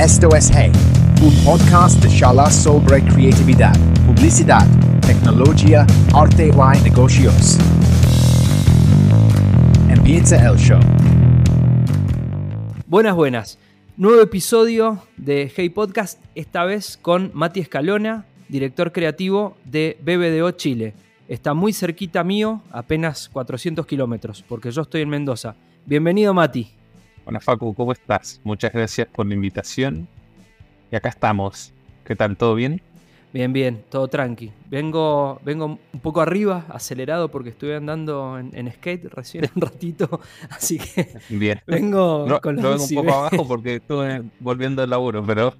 Esto es Hey, un podcast de charlas sobre creatividad, publicidad, tecnología, arte y negocios. Empieza el show. Buenas, buenas. Nuevo episodio de Hey Podcast, esta vez con Mati Escalona, director creativo de BBDO Chile. Está muy cerquita mío, apenas 400 kilómetros, porque yo estoy en Mendoza. Bienvenido, Mati. Hola Facu, ¿cómo estás? Muchas gracias por la invitación. Y acá estamos. ¿Qué tal? ¿Todo bien? Bien, bien, todo tranqui. Vengo, vengo un poco arriba, acelerado, porque estuve andando en, skate recién un ratito. Así que bien. vengo con los vengo un poco abajo porque estuve volviendo al laburo, pero.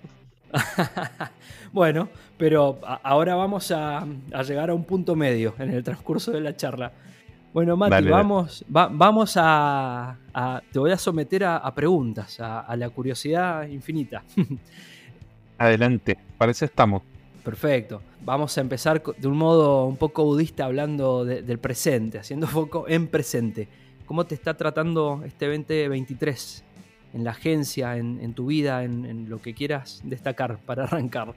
bueno, pero ahora vamos a, llegar a un punto medio en el transcurso de la charla. Bueno, Mati, vamos, vamos a, Te voy a someter a, preguntas, a, la curiosidad infinita. Adelante, para eso estamos. Perfecto. Vamos a empezar de un modo un poco budista hablando del presente, haciendo foco en presente. ¿Cómo te está tratando este 2023 en la agencia, en, tu vida, en, lo que quieras destacar para arrancar?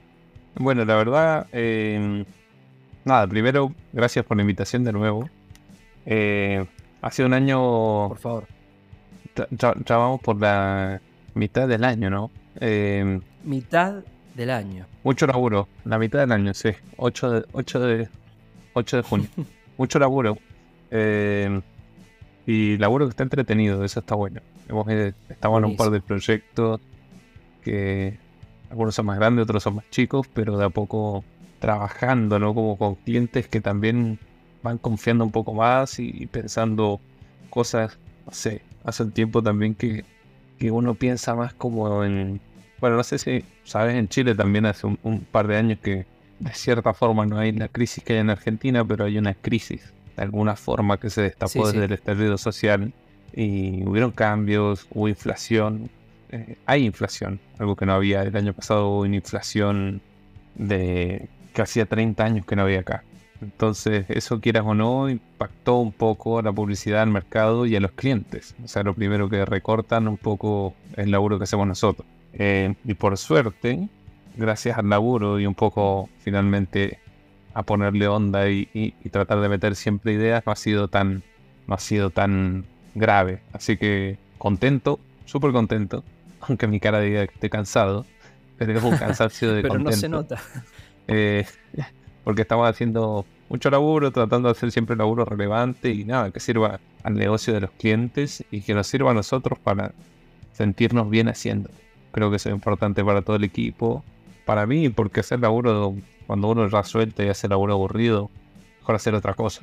Bueno, la verdad, eh, nada, primero, gracias por la invitación de nuevo. Eh, ha sido un año. Por favor. Ya, vamos por la mitad del año, ¿no? Eh, mitad del año. Mucho laburo, la mitad del año, sí. 8 de, 8 de, 8 de junio. mucho laburo. Eh, y laburo que está entretenido, eso está bueno. Hemos, estamos en un par de proyectos que algunos son más grandes, otros son más chicos, pero de a poco trabajando, ¿no? Como con clientes que también van confiando un poco más y, pensando cosas, no sé, hace un tiempo también que, uno piensa más como en, bueno, no sé si sabes, en Chile también hace un, par de años que de cierta forma no hay la crisis que hay en Argentina, pero hay una crisis de alguna forma que se destapó desde el estallido social y hubieron cambios, hubo inflación, eh, hay inflación, algo que no había el año pasado, hubo una inflación de que hacía 30 años que no había acá. Entonces, eso quieras o no, impactó un poco a la publicidad, al mercado y a los clientes. O sea, lo primero que recortan un poco es el laburo que hacemos nosotros. Eh, y por suerte, gracias al laburo y un poco finalmente a ponerle onda y, tratar de meter siempre ideas, no ha sido tan, no ha sido tan grave. Así que contento, súper contento, aunque mi cara diga que estoy cansado, pero es un cansancio de pero no se nota. Eh, porque estamos haciendo mucho laburo, tratando de hacer siempre laburo relevante y nada, que sirva al negocio de los clientes y que nos sirva a nosotros para sentirnos bien haciendo. Creo que eso es importante para todo el equipo, para mí, porque hacer laburo, cuando uno ya suelta y hace laburo aburrido, mejor hacer otra cosa.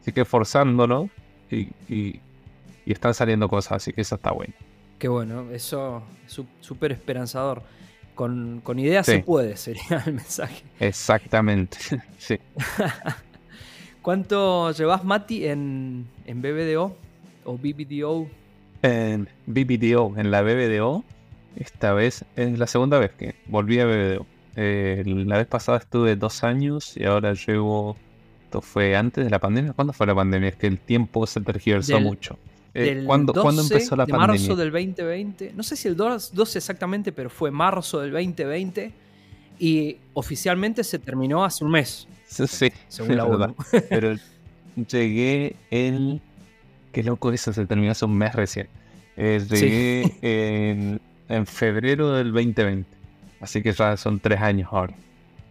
Así que forzándonos y, y, están saliendo cosas, así que eso está bueno. Qué bueno, eso es súper esperanzador. Con, ideas se puede, sería el mensaje. Exactamente, sí. ¿Cuánto llevas, Mati, en, en BBDO o BBDO? En BBDO, en la BBDO, esta vez es la segunda vez que volví a BBDO. Eh, la vez pasada estuve dos años y ahora llevo. Esto fue antes de la pandemia. ¿Cuándo fue la pandemia? Es que el tiempo se tergiversó mucho. Eh, ¿cuándo, empezó la de marzo del 2020. No sé si el 12 exactamente, pero fue marzo del 2020. Y oficialmente se terminó hace un mes. Sí, sí según la verdad. Pero llegué el. Qué loco eso, se terminó hace un mes recién. Eh, llegué en, febrero del 2020. Así que ya son tres años ahora.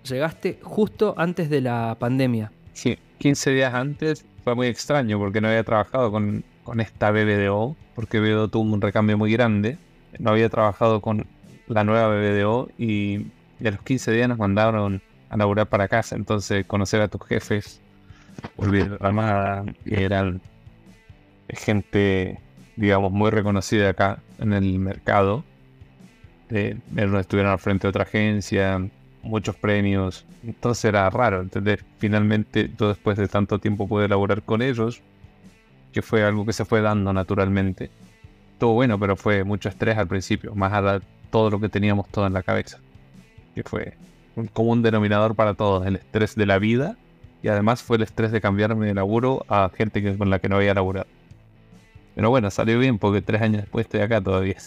Llegaste justo antes de la pandemia. Sí, 15 días antes fue muy extraño porque no había trabajado con con esta BBDO, porque BBDO tuvo un recambio muy grande. No había trabajado con la nueva BBDO y, a los 15 días nos mandaron a laburar para casa. Entonces, conocer a tus jefes, volver a Armada, que eran gente, digamos, muy reconocida acá en el mercado. Eh, estuvieron al frente de otra agencia, muchos premios. Entonces era raro, entender Finalmente, yo después de tanto tiempo pude laburar con ellos, que fue algo que se fue dando naturalmente. Todo bueno, pero fue mucho estrés al principio, más allá de todo lo que teníamos todo en la cabeza. Que fue un común denominador para todos, el estrés de la vida y además fue el estrés de cambiarme de laburo a gente con la que no había laburado. Pero bueno, salió bien porque tres años después estoy acá todavía.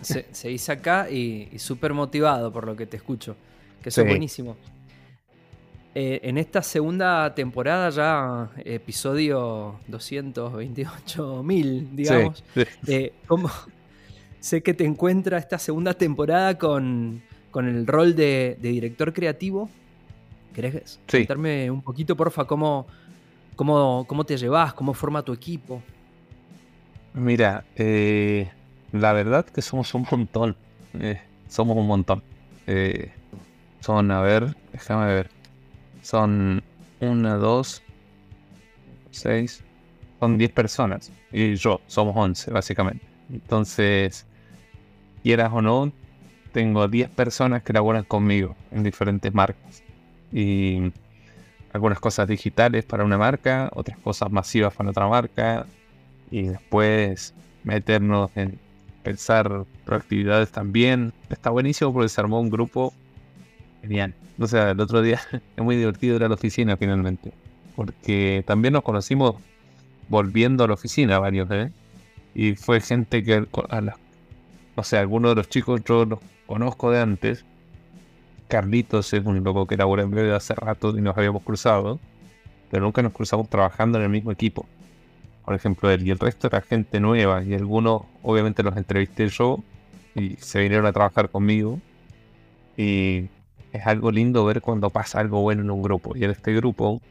Se, se acá y, súper motivado por lo que te escucho. Que eso es buenísimo. Eh, en esta segunda temporada, ya episodio 228.000, digamos, eh, ¿cómo, sé que te encuentra esta segunda temporada con, el rol de, director creativo. ¿Querés contarme un poquito, porfa, cómo, cómo, cómo te llevas, cómo forma tu equipo? Mira, eh, la verdad que somos un montón. Eh, somos un montón. Eh, son, a ver, déjame ver. Son una, dos, seis. Son diez personas. Y yo, somos once, básicamente. Entonces, quieras o no, tengo 10 personas que laboran conmigo en diferentes marcas. Y algunas cosas digitales para una marca, otras cosas masivas para otra marca. Y después meternos en pensar proactividades también. Está buenísimo porque se armó un grupo genial. O sea, el otro día es muy divertido ir a la oficina finalmente. Porque también nos conocimos volviendo a la oficina varios, ¿eh? Y fue gente que a las no sé, algunos de los chicos yo los conozco de antes. Carlitos es un loco que labora en breve hace rato y nos habíamos cruzado, pero nunca nos cruzamos trabajando en el mismo equipo. Por ejemplo, él y el resto era gente nueva y algunos obviamente los entrevisté yo y se vinieron a trabajar conmigo. Y es algo lindo ver cuando pasa algo bueno en un grupo. Y en este grupo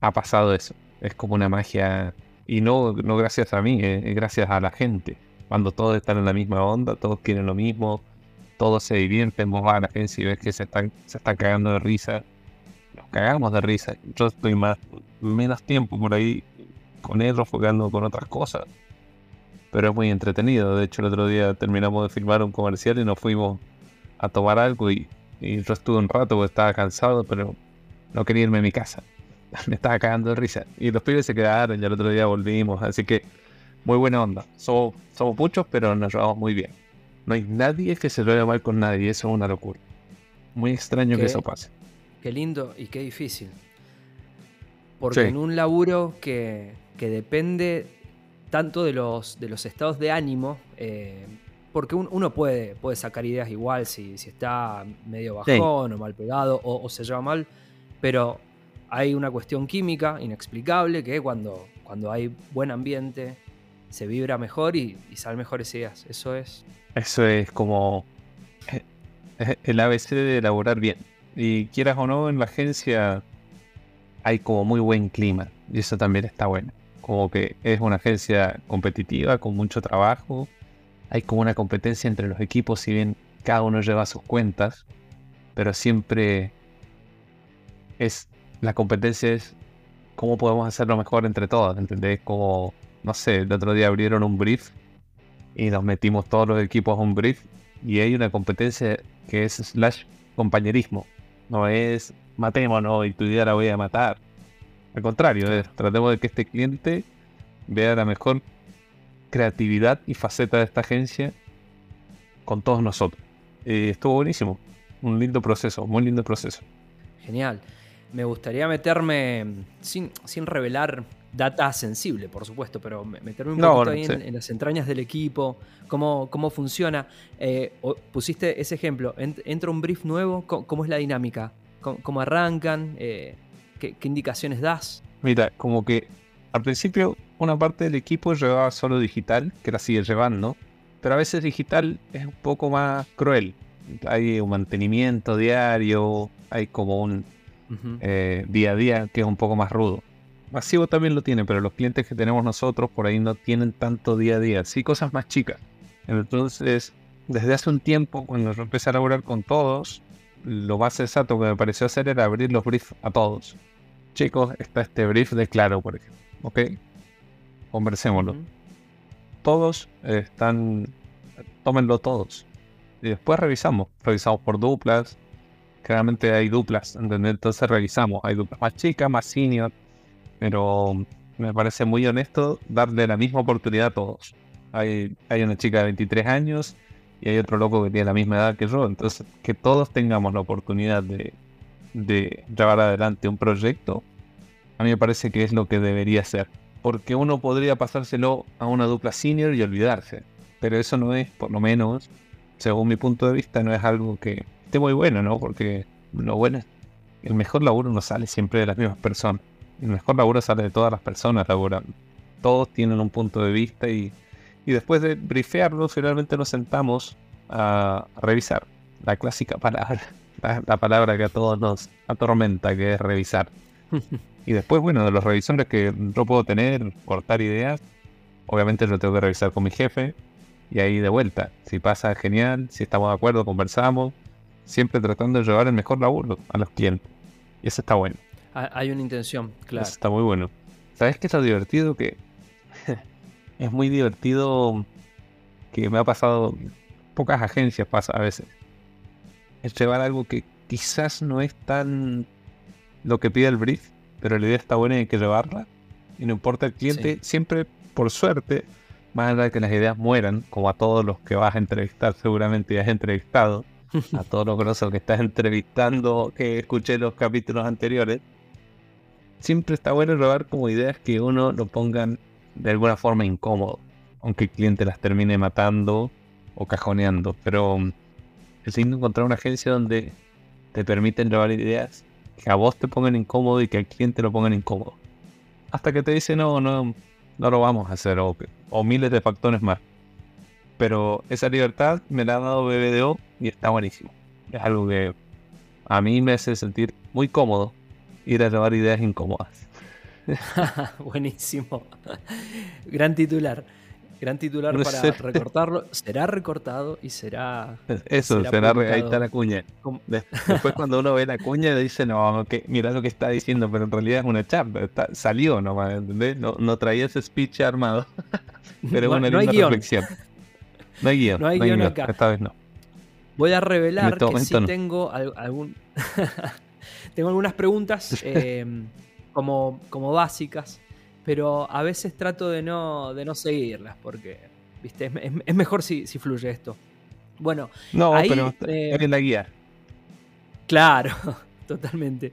ha pasado eso. Es como una magia. Y no, no gracias a mí, es gracias a la gente cuando todos están en la misma onda, todos quieren lo mismo, todos se divierten, vos vas a la agencia y ves que se están, se están cagando de risa, nos cagamos de risa. Yo estoy más, menos tiempo por ahí con ellos jugando con otras cosas, pero es muy entretenido. De hecho, el otro día terminamos de filmar un comercial y nos fuimos a tomar algo y, y yo estuve un rato porque estaba cansado, pero no quería irme a mi casa. Me estaba cagando de risa. Y los pibes se quedaron y el otro día volvimos, así que muy buena onda. Somos, somos muchos, pero nos llevamos muy bien. No hay nadie que se lo vea mal con nadie, eso es una locura. Muy extraño que eso pase. Qué lindo y qué difícil. Porque en un laburo que, depende tanto de los, de los estados de ánimo, eh, porque uno puede, puede sacar ideas igual si, si está medio bajón o mal pegado o, o, se lleva mal, pero hay una cuestión química inexplicable que cuando, cuando hay buen ambiente, se vibra mejor y, salen mejores ideas. Eso es. Eso es como eh, el ABC de elaborar bien. Y quieras o no, en la agencia hay como muy buen clima. Y eso también está bueno. Como que es una agencia competitiva, con mucho trabajo. Hay como una competencia entre los equipos, si bien cada uno lleva sus cuentas. Pero siempre es. La competencia es cómo podemos hacerlo mejor entre todos. ¿Entendés? Como no sé, el otro día abrieron un brief y nos metimos todos los equipos a un brief y hay una competencia que es slash compañerismo. No es matémonos y tu idea la voy a matar. Al contrario, tratemos de que este cliente vea la mejor creatividad y faceta de esta agencia con todos nosotros. estuvo buenísimo. Un lindo proceso, muy lindo proceso. Genial. Me gustaría meterme, sin, sin revelar data sensible, por supuesto, pero meterme un poquito ahí en, las entrañas del equipo, cómo, cómo funciona. Eh, pusiste ese ejemplo, entra un brief nuevo, ¿cómo, es la dinámica? ¿Cómo, arrancan? Eh, ¿qué, indicaciones das? Mira, como que al principio una parte del equipo llevaba solo digital, que la sigue llevando, pero a veces digital es un poco más cruel. Hay un mantenimiento diario, hay como un eh, día a día que es un poco más rudo. Masivo también lo tiene, pero los clientes que tenemos nosotros por ahí no tienen tanto día a día, sí cosas más chicas. Entonces, desde hace un tiempo, cuando yo empecé a laburar con todos, lo más sensato que me pareció hacer era abrir los briefs a todos. Chicos, está este brief de Claro, por ejemplo. ¿Ok? Conversémoslo. Todos están... Tómenlo todos. Y después revisamos. Revisamos por duplas. Claramente hay duplas, Entonces revisamos. Hay duplas más chicas, más senior pero me parece muy honesto darle la misma oportunidad a todos. Hay, hay una chica de 23 años y hay otro loco que tiene la misma edad que yo, entonces que todos tengamos la oportunidad de, de llevar adelante un proyecto, a mí me parece que es lo que debería ser. Porque uno podría pasárselo a una dupla senior y olvidarse. Pero eso no es, por lo menos, según mi punto de vista, no es algo que esté muy bueno, ¿no? Porque lo bueno es el mejor laburo no sale siempre de las mismas personas. El mejor laburo sale de todas las personas laborando. Todos tienen un punto de vista y, y después de brifearlo, finalmente nos sentamos a, revisar. La clásica palabra, la, palabra que a todos nos atormenta, que es revisar. y después, bueno, de los revisores que yo puedo tener, cortar ideas, obviamente lo tengo que revisar con mi jefe y ahí de vuelta. Si pasa, genial. Si estamos de acuerdo, conversamos siempre tratando de llevar el mejor laburo a los clientes. Y eso está bueno. Hay una intención, claro. Eso está muy bueno. ¿Sabes qué es lo divertido? Que es muy divertido que me ha pasado, pocas agencias pasa a veces. Es llevar algo que quizás no es tan lo que pide el brief, pero la idea está buena y hay que llevarla. Y no importa el cliente, siempre, por suerte, más allá de que las ideas mueran, como a todos los que vas a entrevistar seguramente ya has entrevistado, a todos los grosos que estás entrevistando, que escuché los capítulos anteriores, siempre está bueno robar como ideas que uno lo pongan de alguna forma incómodo, aunque el cliente las termine matando o cajoneando. Pero mm, es lindo encontrar una agencia donde te permiten robar ideas que a vos te pongan incómodo y que al cliente lo pongan incómodo. Hasta que te dice no, no, no lo vamos a hacer o, o miles de factores más. Pero esa libertad me la ha dado BBDO y está buenísimo. Es algo que a mí me hace sentir muy cómodo ir a llevar ideas incómodas. buenísimo. Gran titular. Gran titular para recortarlo. Será recortado y será. Eso, será, ahí está la cuña. Después, cuando uno ve la cuña, le dice, no, que, mira lo que está diciendo, pero en realidad es una chapa. salió nomás, ¿entendés? No, no traía ese speech armado. pero es una linda reflexión. No hay guion. No hay, guion, acá. Esta vez no. Voy a revelar este que sí tengo algún. tengo algunas preguntas eh, como, como básicas, pero a veces trato de no, de no seguirlas porque, viste, es, mejor si, fluye esto. Bueno, no, pero eh, en la guía. Claro, totalmente.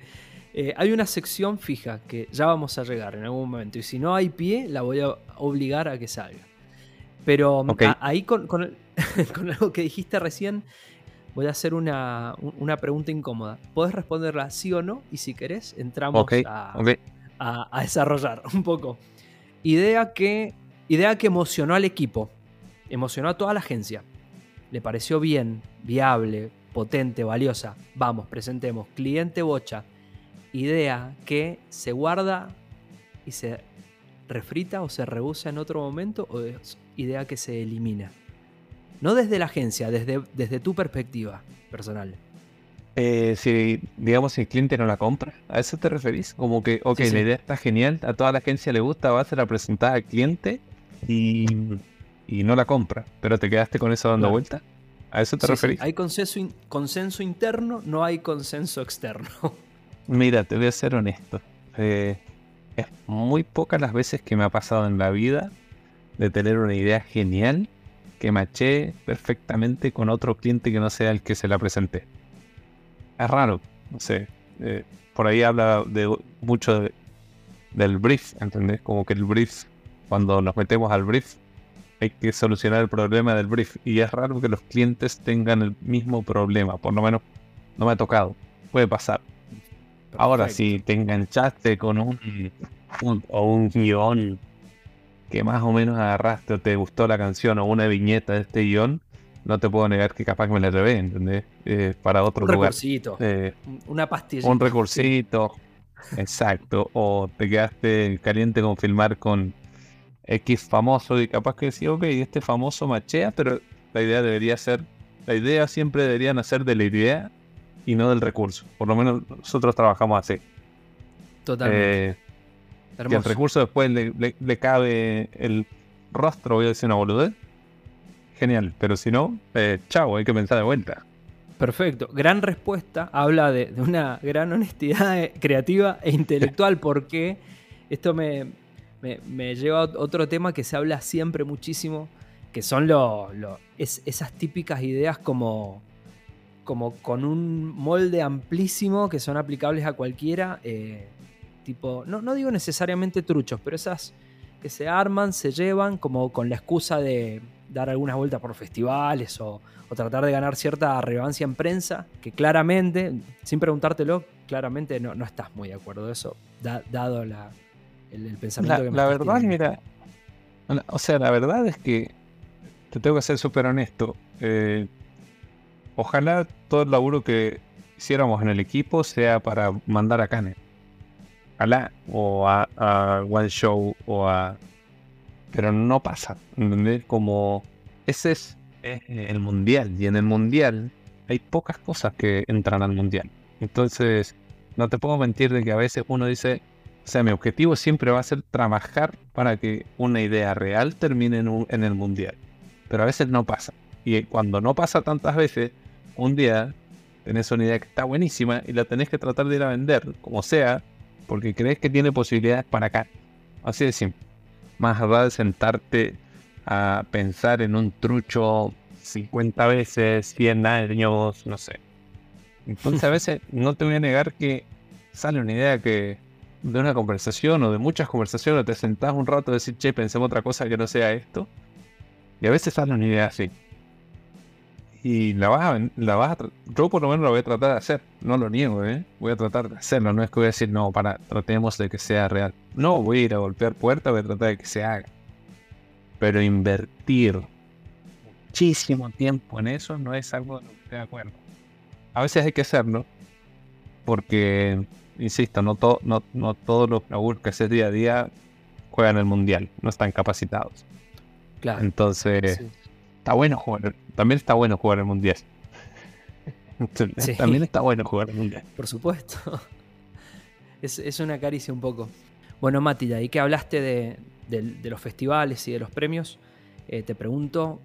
Eh, hay una sección fija que ya vamos a llegar en algún momento y si no hay pie la voy a obligar a que salga. Pero ahí con, con, con, algo que dijiste recién, voy a hacer una, pregunta incómoda. Podés responderla sí o no y si querés entramos a, desarrollar un poco. Idea que, idea que emocionó al equipo, emocionó a toda la agencia. Le pareció bien, viable, potente, valiosa. Vamos, presentemos. Cliente bocha. Idea que se guarda y se refrita o se rehúsa en otro momento o idea que se elimina. No desde la agencia, desde, desde tu perspectiva personal. Eh, si, digamos, si el cliente no la compra, ¿a eso te referís? Como que, ok, la idea está genial, a toda la agencia le gusta, va a ser presentada al cliente y, no la compra, pero te quedaste con eso dando vuelta. ¿A eso te referís? Hay consenso, consenso interno, no hay consenso externo. Mira, te voy a ser honesto. Eh, es muy pocas las veces que me ha pasado en la vida de tener una idea genial que maché perfectamente con otro cliente que no sea el que se la presenté. Es raro, no sé. Eh, por ahí habla de mucho del brief, ¿entendés? Como que el brief, cuando nos metemos al brief, hay que solucionar el problema del brief. Y es raro que los clientes tengan el mismo problema, por lo menos no me ha tocado. Puede pasar. Ahora, si te enganchaste con un, un o un guion que más o menos agarraste o te gustó la canción o una viñeta de este guion, no te puedo negar que capaz que me la llevé, ¿entendés? Eh, para otro un lugar. Recursito, eh, una pastilla. Un recursito, exacto. O te quedaste caliente con filmar con X famoso y capaz que decís, ok, este famoso machea, pero la idea debería ser, la idea siempre debería nacer de la idea y no del recurso. Por lo menos nosotros trabajamos así. Totalmente. Eh, y el recurso después le, cabe el rostro, voy a decir una boludez. Genial, pero si no, eh, chao, hay que pensar de vuelta. Perfecto, gran respuesta, habla de, una gran honestidad eh, creativa e intelectual porque esto me, lleva a otro tema que se habla siempre muchísimo, que son lo, esas típicas ideas como, como con un molde amplísimo que son aplicables a cualquiera. Eh, tipo, no, no digo necesariamente truchos, pero esas, que se arman, se llevan como con la excusa de dar algunas vueltas por festivales o, tratar de ganar cierta relevancia en prensa, que claramente, sin preguntártelo, claramente no, no estás muy de acuerdo de eso, dado la, el, pensamiento la, que me La verdad, mira, o sea, la verdad es que te tengo que ser súper honesto. Eh, ojalá todo el laburo que hiciéramos en el equipo sea para mandar a Kane. Ojalá, o a, One Show, o a. Pero no pasa. Como. Ese es, el mundial, y en el mundial hay pocas cosas que entran al mundial. Entonces, no te puedo mentir de que a veces uno dice, o sea, mi objetivo siempre va a ser trabajar para que una idea real termine en, en el mundial. Pero a veces no pasa. Y cuando no pasa tantas veces, un día tenés una idea que está buenísima y la tenés que tratar de ir a vender, como sea, porque crees que tiene posibilidades para acá. Así de simple. Más allá de sentarte a pensar en un trucho 50 veces, 100 años, no sé. Entonces a veces no te voy a negar que sale una idea que de una conversación o de muchas conversaciones te sentás un rato y decís, che, pensemos otra cosa que no sea esto. Y a veces sale una idea así y la vas a, la vas yo por lo menos lo voy a tratar de hacer, no lo niego, ¿eh? voy a tratar de hacerlo, no es que voy a decir, no, para, tratemos de que sea real. No, voy a ir a golpear puertas, voy a tratar de que se haga. Pero invertir muchísimo tiempo en eso no es algo de lo que estoy de acuerdo. A veces hay que hacerlo, porque, insisto, no, no, no todos los laburos que haces día a día juegan el mundial, no están capacitados. Claro. Entonces, está bueno jugar. También está bueno jugar el mundial. También está bueno jugar el mundial. Por supuesto. Es, una caricia un poco. Bueno, Mati, y que hablaste de, los festivales y de los premios, eh, te pregunto,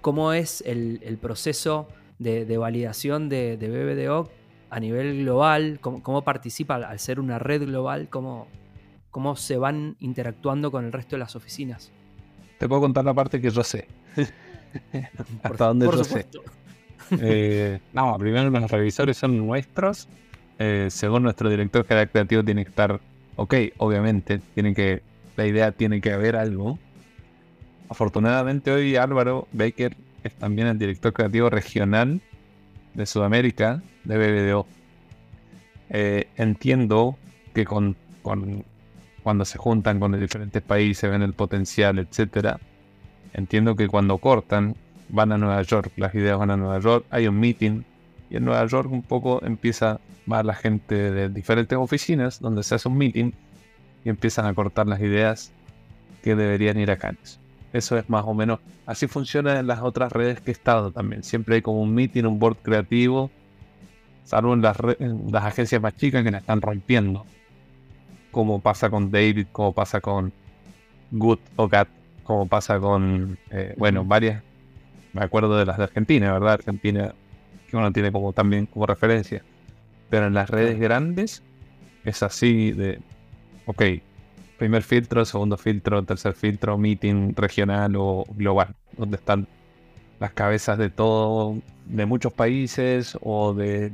¿cómo es el, proceso de, validación de, BBDO a nivel global? ¿Cómo, participa al ser una red global? ¿Cómo, ¿Cómo se van interactuando con el resto de las oficinas? Te puedo contar la parte que yo sé. Hasta donde yo sé. Eh, no, primero los revisores son nuestros. Eh, según nuestro director general creativo tiene que estar ok, obviamente. Tiene que, la idea tiene que haber algo. Afortunadamente hoy Álvaro Baker es también el director creativo regional de Sudamérica de BBDO. Eh, entiendo que con, con, cuando se juntan con los diferentes países, ven el potencial, etcétera, Entiendo que cuando cortan, van a Nueva York, las ideas van a Nueva York, hay un meeting y en Nueva York un poco empieza, va la gente de diferentes oficinas donde se hace un meeting y empiezan a cortar las ideas que deberían ir a Cannes. Eso es más o menos, así funciona en las otras redes que he estado también. Siempre hay como un meeting, un board creativo, salvo en las, en las agencias más chicas que la están rompiendo. Como pasa con David, como pasa con Good o Gat como pasa con, eh, bueno, varias, me acuerdo de las de Argentina, ¿verdad? Argentina, que uno tiene como también como referencia. Pero en las redes grandes es así de, ok, primer filtro, segundo filtro, tercer filtro, meeting regional o global, donde están las cabezas de todo, de muchos países o de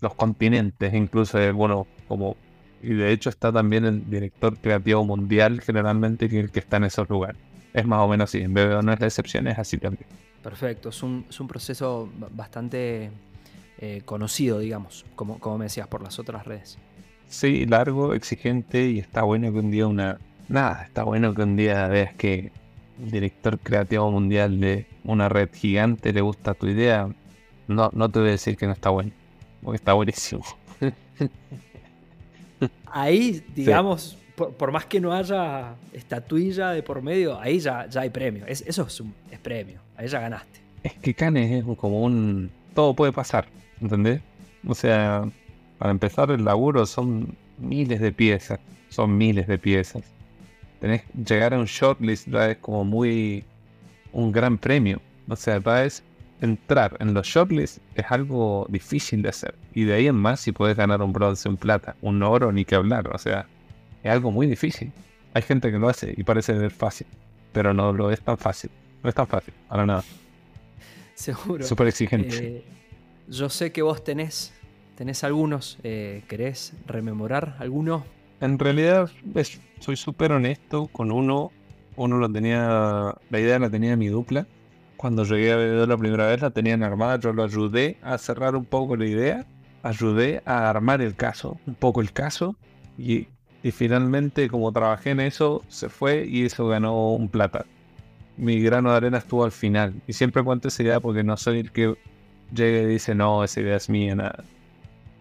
los continentes, incluso, bueno, como y de hecho está también el director creativo mundial generalmente que, que está en esos lugares. Es más o menos así, en BBO no es la excepción, es así también. Perfecto, es un, es un proceso bastante eh, conocido, digamos, como, como me decías, por las otras redes. Sí, largo, exigente y está bueno que un día una... Nada, está bueno que un día veas que el director creativo mundial de una red gigante le gusta tu idea. No, no te voy a decir que no está bueno, porque está buenísimo. ahí, digamos, por, más que no haya estatuilla de por medio, ahí ya, ya hay premio. eso es, un, es premio, ahí ya ganaste. Es que Canes es como un... Todo puede pasar, ¿entendés? O sea, para empezar el laburo son miles de piezas, son miles de piezas. Tenés llegar a un shortlist ya es como muy... un gran premio. O sea, ya es entrar en los shortlists es algo difícil de hacer. Y de ahí en más, si puedes ganar un bronce, un plata, un oro, ni que hablar. O sea, es algo muy difícil. Hay gente que lo hace y parece ser fácil, pero no lo es tan fácil. No es tan fácil, para nada. Seguro. Súper exigente. Eh, yo sé que vos tenés, tenés algunos. Eh, ¿Querés rememorar alguno? En realidad, soy súper honesto con uno. Uno lo tenía, la idea la tenía mi dupla. Cuando llegué a BBDO la primera vez la tenían armada, yo lo ayudé a cerrar un poco la idea, ayudé a armar el caso, un poco el caso, y, y finalmente como trabajé en eso, se fue y eso ganó un plata. Mi grano de arena estuvo al final, y siempre cuento esa idea porque no soy el que llegue y dice, no, esa idea es mía, nada.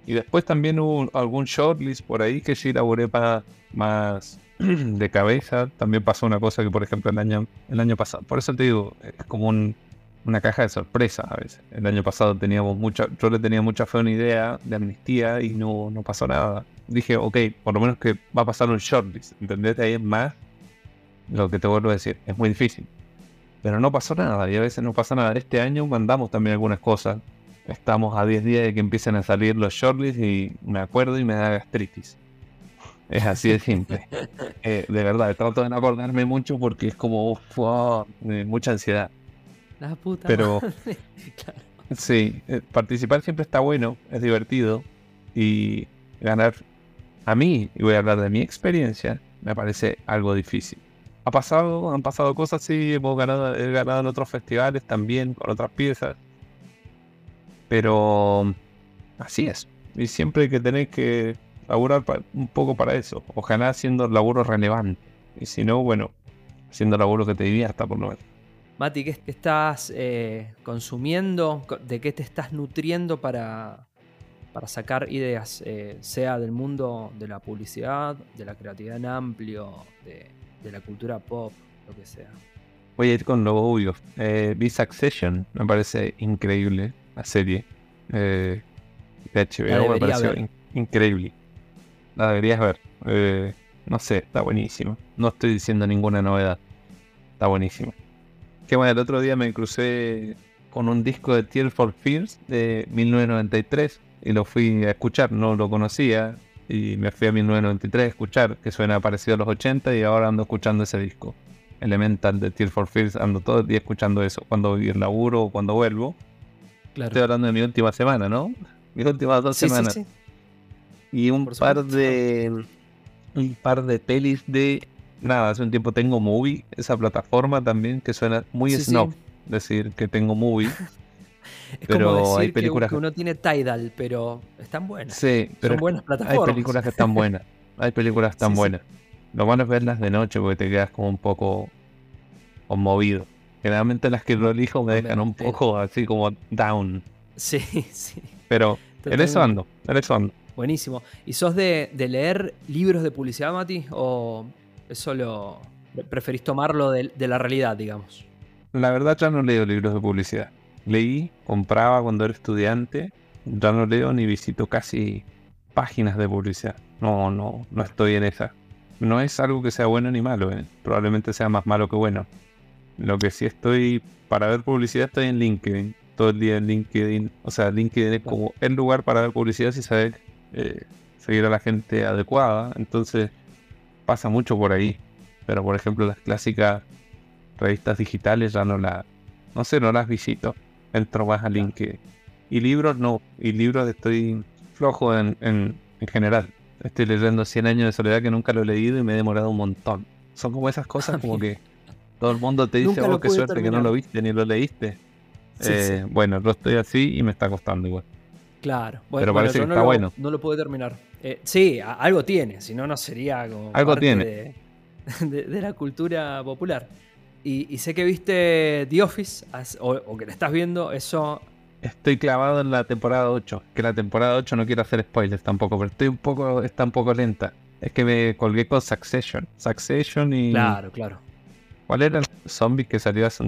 Y después también hubo algún shortlist por ahí que sí elaboré para más de cabeza. También pasó una cosa que, por ejemplo, el año, el año pasado, por eso te digo, es como una caja de sorpresas a veces. El año pasado teníamos mucha, yo le tenía mucha fe a una idea de amnistía y no, no pasó nada. Dije, ok, por lo menos que va a pasar un shortlist, ¿entendés? Ahí es más lo que te vuelvo a decir, es muy difícil. Pero no pasó nada y a veces no pasa nada. Este año mandamos también algunas cosas. Estamos a 10 días de que empiecen a salir los shortlists y me acuerdo y me da gastritis. Es así de simple. Eh, de verdad, trato de no acordarme mucho porque es como mucha ansiedad. La puta Pero sí, eh, participar siempre está bueno, es divertido y ganar a mí, y voy a hablar de mi experiencia, me parece algo difícil. Ha pasado, han pasado cosas, sí, hemos ganado, he ganado en otros festivales también, con otras piezas. Pero así es. Y siempre hay que tener que laburar un poco para eso. Ojalá haciendo laburo relevante. Y si no, bueno, haciendo laburo que te divierta por lo menos. Mati, ¿qué estás eh, consumiendo? ¿De qué te estás nutriendo para, para sacar ideas? Eh, sea del mundo de la publicidad, de la creatividad en amplio, de, la cultura pop, lo que sea. Voy a ir con lo obvio. Eh, Succession me parece increíble la serie. Eh, de HBO me pareció increíble la deberías ver. Eh, no sé, está buenísimo. No estoy diciendo ninguna novedad. Está buenísimo. Que bueno, el otro día me crucé con un disco de Tears for Fears de 1993 y lo fui a escuchar, no lo conocía y me fui a 1993 a escuchar, que suena parecido a los 80 y ahora ando escuchando ese disco. Elemental de Tears for Fears, ando todo el día escuchando eso, cuando voy al laburo o cuando vuelvo. Claro. Estoy hablando de mi última semana, ¿no? Mis últimas dos semanas. Sí, sí y un par de un par de pelis de nada, hace un tiempo tengo Movie, esa plataforma también que suena muy snob, decir que tengo Movie. es pero como decir hay películas que, uno tiene Tidal, pero están buenas. Sí, pero Son buenas plataformas. Hay películas que están buenas. Hay películas que están buenas. Lo malo es verlas de noche porque te quedas como un poco conmovido. Generalmente las que lo elijo me dejan un poco así como down. Sí, sí. Pero en eso ando, en eso ando. Buenísimo. ¿Y sos de, leer libros de publicidad, Mati? ¿O eso lo preferís tomarlo de, la realidad, digamos? La verdad ya no leo libros de publicidad. Leí, compraba cuando era estudiante. Ya no leo ni visito casi páginas de publicidad. No, no, no estoy en esa. No es algo que sea bueno ni malo. Eh. Probablemente sea más malo que bueno. Lo que sí estoy para ver publicidad estoy en LinkedIn. Todo el día en LinkedIn. O sea, LinkedIn es como el lugar para ver publicidad si sabes eh, seguir a la gente adecuada. Entonces pasa mucho por ahí. Pero por ejemplo las clásicas revistas digitales ya no las, no sé, no las visito. Entro más a LinkedIn. Y libros no. Y libros estoy flojo en, en, general. Estoy leyendo 100 años de soledad que nunca lo he leído y me he demorado un montón. Son como esas cosas como que todo el mundo te dice, oh, qué suerte que no lo viste ni lo leíste. Eh, bueno, yo estoy así y me está costando igual. Claro, bueno, pero parece que no está lo, bueno. No lo puedo terminar. Eh, sí, algo tiene, si no, no sería como algo tiene. De, la cultura popular. Y, sé que viste The Office, o, que la estás viendo, eso. Estoy clavado en la temporada 8. Que la temporada 8 no quiero hacer spoilers tampoco, pero estoy un poco, está un poco lenta. Es que me colgué con Succession. Succession y. Claro, claro. ¿Cuál era el zombie que salió hace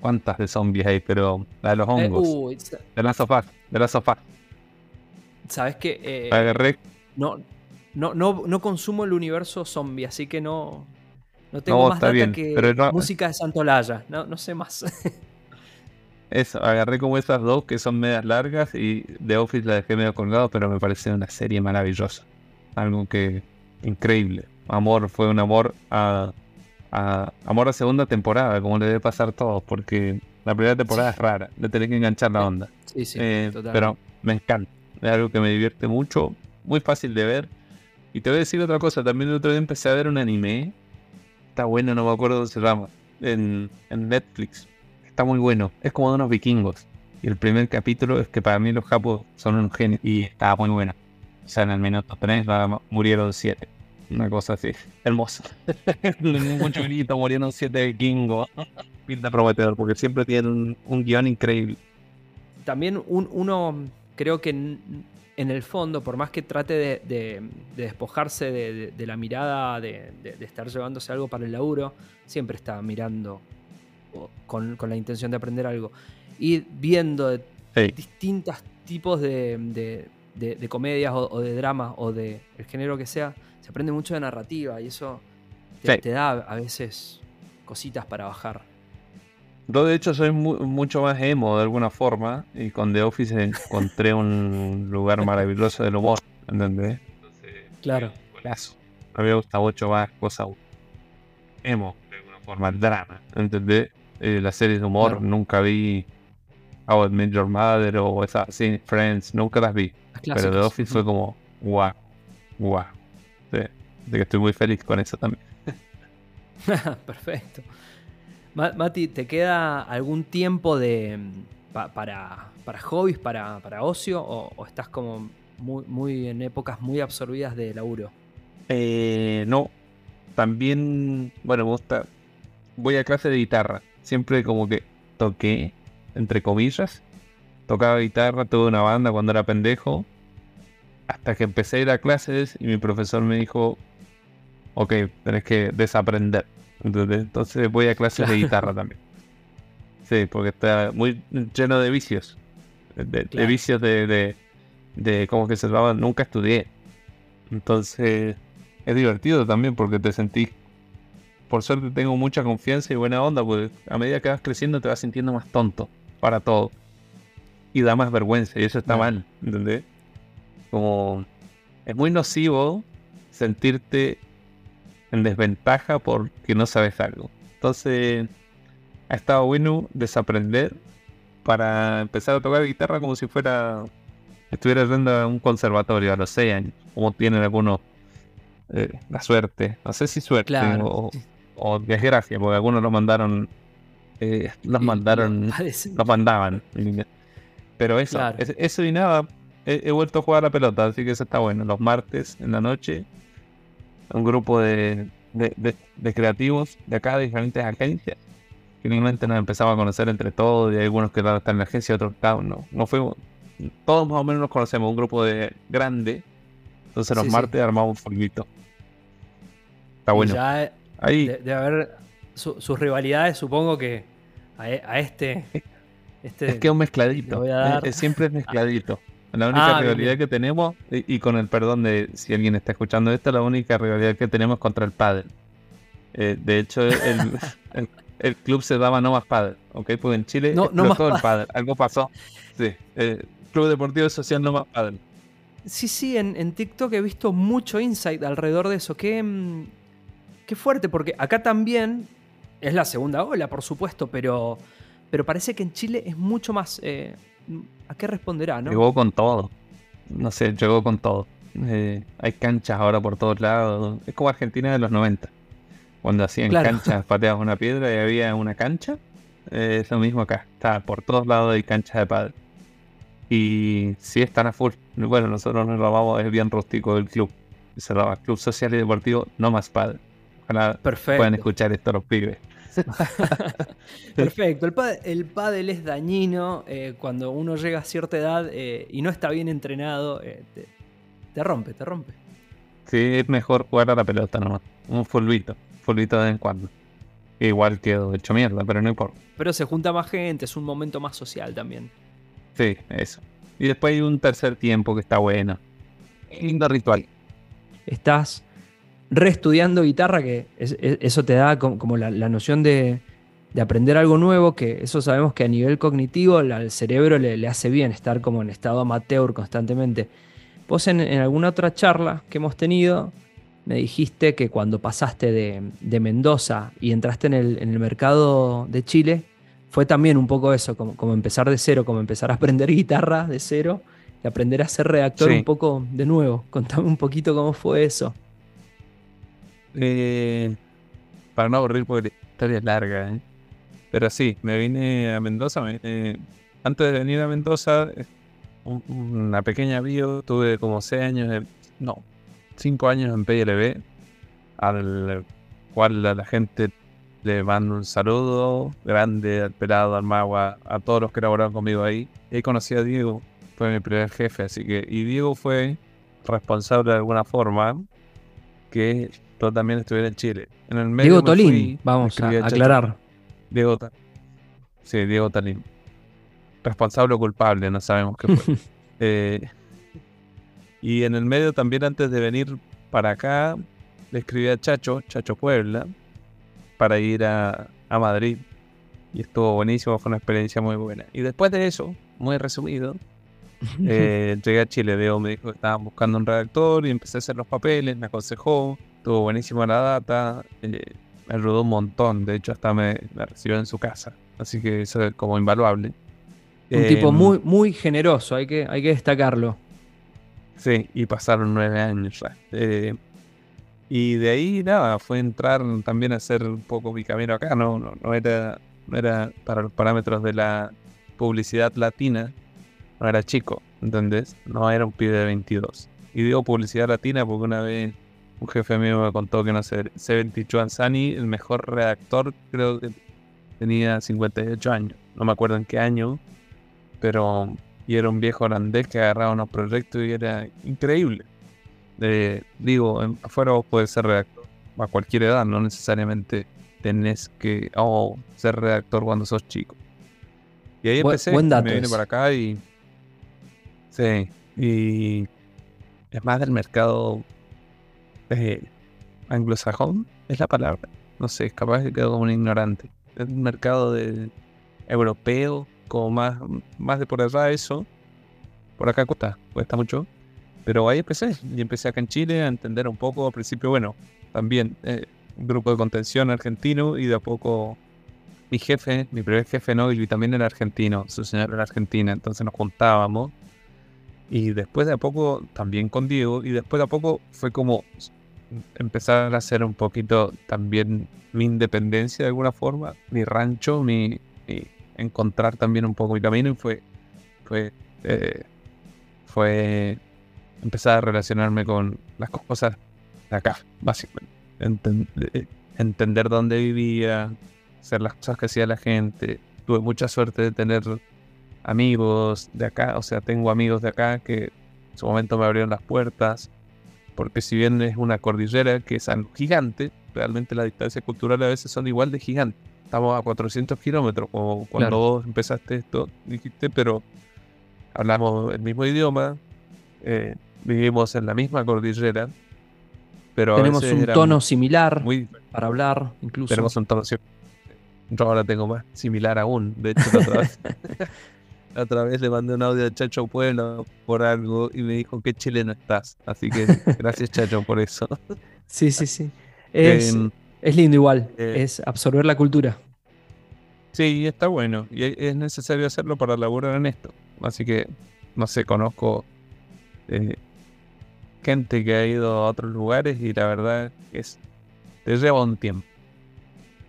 ¿Cuántas de zombies hay? Pero la de los eh, hongos. de la sofá. De la sofá. Sabes que. Eh, Agarré. No, no, no, no consumo el universo zombie, así que no. No tengo más data que música de Santolaya. No, no sé más. Eso, agarré como esas dos que son medias largas y The Office la dejé medio colgado, pero me pareció una serie maravillosa. Algo que. increíble. Amor, fue un amor a, amor a segunda temporada, como le debe pasar a todos, porque la primera temporada es rara, le tenés que enganchar la onda. Sí, sí, eh, Pero me encanta es algo que me divierte mucho, muy fácil de ver. Y te voy a decir otra cosa, también el otro día empecé a ver un anime. Está bueno, no me acuerdo cómo se llama. En, en Netflix. Está muy bueno. Es como de unos vikingos. Y el primer capítulo es que para mí los japos son un genio. Y está muy bueno. O sea, en el minuto 3 murieron 7. Una cosa así. Hermoso. un chulito murieron 7 vikingos. Pinta prometedor, porque siempre tienen un, guion increíble. También uno, creo que en, el fondo, por más que trate de, despojarse de, la mirada de, estar llevándose algo para el laburo, siempre está mirando con, la intención de aprender algo. Y viendo distintos tipos de, comedias o, de dramas o de el género que sea, se aprende mucho de narrativa y eso te da a veces cositas para bajar. Yo de hecho soy mucho más emo de alguna forma y con The Office encontré un lugar maravilloso del humor, ¿entendés? claro. A mí me gusta mucho más cosas emo, de alguna forma, drama, ¿entendés? Eh, las series de humor nunca vi How I Met Your Mother o esas Friends, nunca las vi. pero The Office fue como, wow, wow. de que estoy muy feliz con eso también. Perfecto. Mati, ¿te queda algún tiempo de, para, hobbies, para, ocio? O, estás como muy, en épocas muy absorbidas de laburo? Eh, no. También, bueno, me gusta. Voy a clase de guitarra. Siempre como que toqué, entre comillas. Tocaba guitarra, tuve una banda cuando era pendejo. Hasta que empecé a ir a clases y mi profesor me dijo: Ok, tenés que desaprender entonces voy a clases de guitarra también. Sí, porque está muy lleno de vicios. De, vicios de, de, de cómo que se llamaban. Nunca estudié. Entonces es divertido también porque te sentís. Por suerte tengo mucha confianza y buena onda, porque a medida que vas creciendo te vas sintiendo más tonto para todo. Y da más vergüenza, y eso está mal, ¿entendés? Como es muy nocivo sentirte en desventaja porque no sabes algo. Entonces, ha estado bueno desaprender para empezar a tocar guitarra como si fuera estuviera yendo a un conservatorio a los 6 años, como tienen algunos eh, la suerte, no sé si suerte o, desgracia, porque algunos lo mandaron, eh, los mandaron, los mandaban. Pero eso, eso y nada, he, he, vuelto a jugar a la pelota, así que eso está bueno. Los martes en la noche un grupo de, creativos de acá, de diferentes agencias. Finalmente nos empezamos a conocer entre todos, y hay algunos que están en la agencia, otros no, no fuimos, todos más o menos nos conocemos, un grupo de grande. Entonces los martes armamos un folguito. Está bueno. Ya Ahí. De, haber sus rivalidades, supongo que a, a este, este, Es que es un mezcladito. siempre es mezcladito. La única ah, rivalidad que tenemos, y, con el perdón de si alguien está escuchando esto, la única rivalidad que tenemos contra el padre. Eh, de hecho, el, club se daba No Más Padre, ¿ok? Porque en Chile no, no el padre. Algo pasó. Sí, eh, Club Deportivo Social No Más Padre. Sí, sí, en, en, TikTok he visto mucho insight alrededor de eso. Qué, mm, qué fuerte, porque acá también es la segunda ola, por supuesto, pero, pero parece que en Chile es mucho más... Eh, ¿A qué responderá, no? Llegó con todo. No sé, llegó con todo. Eh, hay canchas ahora por todos lados. Es como Argentina de los 90. Cuando hacían canchas, pateadas una piedra y había una cancha. Eh, es lo mismo acá. Está por todos lados hay canchas de padre. Y sí están a full. Bueno, nosotros nos robamos, es bien rústico el club. Se llama Club Social y Deportivo No Más Padre. Ojalá puedan escuchar esto los pibes. Perfecto. El, pádel, es dañino eh, cuando uno llega a cierta edad eh, y no está bien entrenado. Eh, te, rompe, te rompe. Sí, es mejor jugar a la pelota nomás. Un fulbito. Fulbito de vez en cuando. Igual quedo hecho mierda, pero no importa. Pero se junta más gente, es un momento más social también. Sí, eso. Y después hay un tercer tiempo que está bueno. Lindo ritual. Estás reestudiando guitarra, que eso te da como, la, noción de, aprender algo nuevo, que eso sabemos que a nivel cognitivo al cerebro le, hace bien estar como en estado amateur constantemente. Vos en, alguna otra charla que hemos tenido me dijiste que cuando pasaste de, Mendoza y entraste en el, mercado de Chile, fue también un poco eso, como, como, empezar de cero, como empezar a aprender guitarra de cero y aprender a ser redactor un poco de nuevo. Contame un poquito cómo fue eso. Eh, para no aburrir porque la historia es larga, ¿eh? Pero sí, me vine a Mendoza. antes de venir a Mendoza, una pequeña bio, tuve como 6 años, no, 5 años en PLB, al cual a la gente le mando un saludo grande al pelado, al magua, a todos los que laboraron conmigo ahí. Ahí conocí a Diego, fue mi primer jefe, así que, y Diego fue responsable de alguna forma que yo también estuviera en Chile. En el medio Diego Tolín, vamos a aclarar. Diego Sí, Diego Tolín. Responsable o culpable, no sabemos qué fue. Eh, y en el medio también antes de venir para acá, le escribí a Chacho, Chacho Puebla, para ir a, a Madrid. Y estuvo buenísimo, fue una experiencia muy buena. Y después de eso, muy resumido, eh, llegué a Chile. Diego me dijo que estaban buscando un redactor y empecé a hacer los papeles, me aconsejó, estuvo buenísimo la data, eh, me ayudó un montón. De hecho, hasta me, recibió en su casa. Así que eso es como invaluable. Un tipo em, muy, muy generoso, hay que, hay que destacarlo. Sí, y pasaron nueve años ya. Eh, y de ahí, nada, fue entrar también a hacer un poco mi camino acá. No, no, no, era, no era para los parámetros de la publicidad latina, no era chico, ¿entendés? No era un pibe de 22. Y digo publicidad latina porque una vez un jefe mío me contó que, no sé, Seventy Ansani, el mejor redactor, creo que tenía 58 años. No me acuerdo en qué año, pero y era un viejo holandés que agarraba unos proyectos y era increíble. digo, afuera vos podés ser redactor a cualquier edad, no necesariamente tenés que oh, ser redactor cuando sos chico. Y ahí empecé, me vine para acá y sí, y es más del mercado eh, anglosajón, es la palabra. No sé, capaz que quedo como un ignorante. Es un mercado de europeo como más, más de por allá eso. Por acá cuesta, cuesta mucho. Pero ahí empecé, y empecé acá en Chile a entender un poco. Al principio, bueno, también eh, grupo de contención argentino y de a poco mi jefe, mi primer jefe no, y también era argentino, su señor era argentina, entonces nos juntábamos. Y después de a poco, también con Diego, y después de a poco fue como empezar a hacer un poquito también mi independencia de alguna forma, mi rancho, mi, encontrar también un poco mi camino y fue, fue, eh, fue empezar a relacionarme con las cosas de acá, básicamente. Eh, entender dónde vivía, hacer las cosas que hacía la gente. Tuve mucha suerte de tener amigos de acá, o sea, tengo amigos de acá que en su momento me abrieron las puertas, porque si bien es una cordillera que es algo gigante, realmente las distancias culturales a veces son igual de gigantes estamos a 400 kilómetros, como cuando vos empezaste esto, dijiste, pero hablamos el mismo idioma, eh, vivimos en la misma cordillera, pero tenemos un tono similar para hablar, incluso. Tenemos un tono Yo ahora tengo más similar aún, de hecho, otra vez. otra vez le mandé un audio a Chacho Pueblo por algo y me dijo que chileno estás. Así que gracias Chacho por eso. Sí, sí, sí. Es, em, es lindo igual, eh, es absorber la cultura. Sí, está bueno. Y es necesario hacerlo para laburar en esto. Así que, no sé, conozco eh, gente que ha ido a otros lugares y la verdad es. Te lleva un tiempo.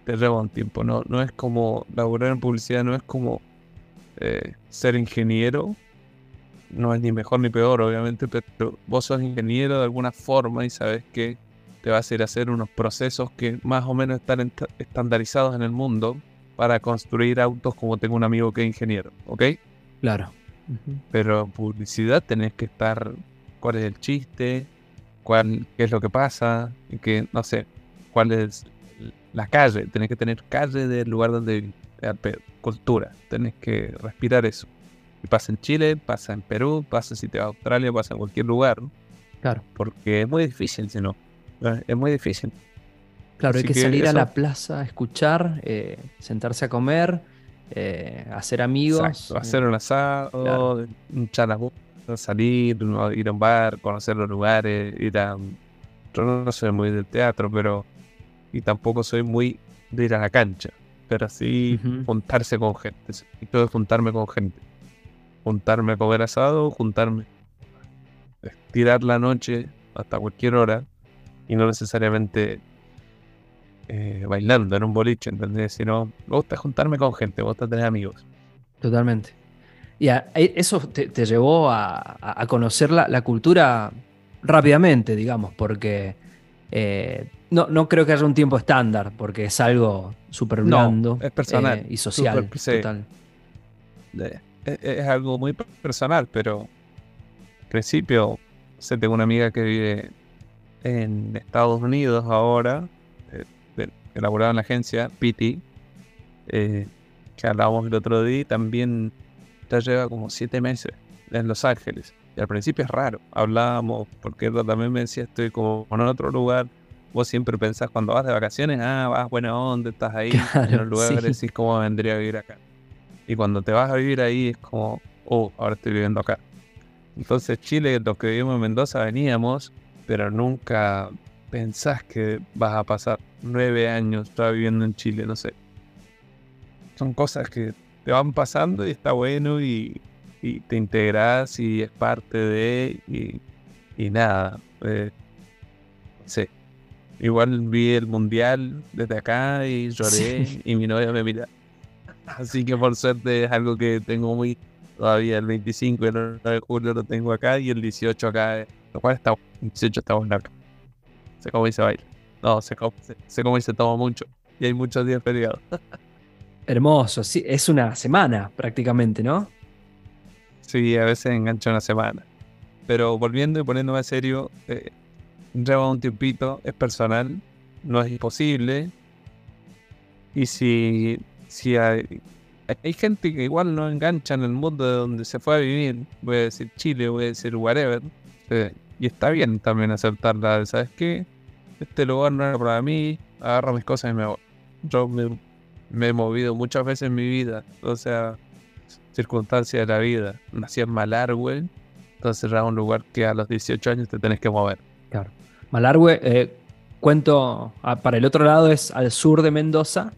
Te lleva un tiempo. No, no es como laburar en publicidad, no es como eh, ser ingeniero. No es ni mejor ni peor, obviamente, pero vos sos ingeniero de alguna forma y sabes que te vas a ir a hacer unos procesos que más o menos están estandarizados en el mundo para construir autos como tengo un amigo que es ingeniero, ¿ok? Claro. Pero publicidad tenés que estar, cuál es el chiste, cuál, qué es lo que pasa, y que, no sé, cuál es la calle, tenés que tener calle del lugar donde cultura, tenés que respirar eso. Y pasa en Chile, pasa en Perú, pasa si te vas a Australia, pasa en cualquier lugar. Claro. Porque es muy difícil, si no. Es muy difícil. Claro, hay que, salir a la plaza escuchar, eh, sentarse a comer, eh, hacer amigos. Eh, hacer un asado, claro. salir, ir a un bar, conocer los lugares, ir a... Yo no soy muy del teatro, pero... Y tampoco soy muy de ir a la cancha, pero sí juntarse con gente. Y todo es juntarme con gente. juntarme a comer asado, juntarme, tirar la noche hasta cualquier hora y no necesariamente eh, bailando en un boliche, ¿entendés? Sino me gusta juntarme con gente, me gusta tener amigos. Totalmente. Y eso te, llevó a, conocer la, cultura rápidamente, digamos, porque eh, no, no, creo que haya un tiempo estándar, porque es algo súper blando es personal, eh, y social. total. Es, algo muy personal, pero al principio, sé, tengo una amiga que vive en Estados Unidos ahora, eh, elaborada en la agencia, Piti, que hablábamos el otro día, también ya lleva como siete meses en Los Ángeles. Y al principio es raro. Hablábamos, porque también me decía, estoy como en otro lugar. Vos siempre pensás cuando vas de vacaciones, ah, vas buena onda, estás ahí en un lugar, y decís cómo vendría a vivir acá. Y cuando te vas a vivir ahí es como, oh, ahora estoy viviendo acá. Entonces Chile, los que vivimos en Mendoza veníamos, pero nunca pensás que vas a pasar nueve años ya viviendo en Chile, no sé. Son cosas que te van pasando y está bueno y, te integras y es parte de y, nada. Eh, sí. Igual vi el mundial desde acá y lloré y mi novia me mira. Así que por suerte es algo que tengo muy todavía el 25 de julio lo tengo acá y el 18 acá, lo cual está el 18 está bueno acá. Sé cómo dice baile. No, sé cómo, sé, cómo se toma mucho y hay muchos días feriados. Hermoso, sí, es una semana prácticamente, ¿no? Sí, a veces engancha una semana. Pero volviendo y poniéndome serio, eh, lleva un tiempito, es personal, no es imposible. Y si, si hay, hay gente que igual no engancha en el mundo de donde se fue a vivir, voy a decir Chile, voy a decir whatever, eh, y está bien también aceptarla, ¿sabes qué? Este lugar no era para mí, agarro mis cosas y me voy. Yo me he movido muchas veces en mi vida, o sea, circunstancias de la vida. Nací en Malargüe, entonces era un lugar que a los 18 años te tenés que mover. Claro. Malargüe, eh, cuento, ah, para el otro lado es al sur de Mendoza,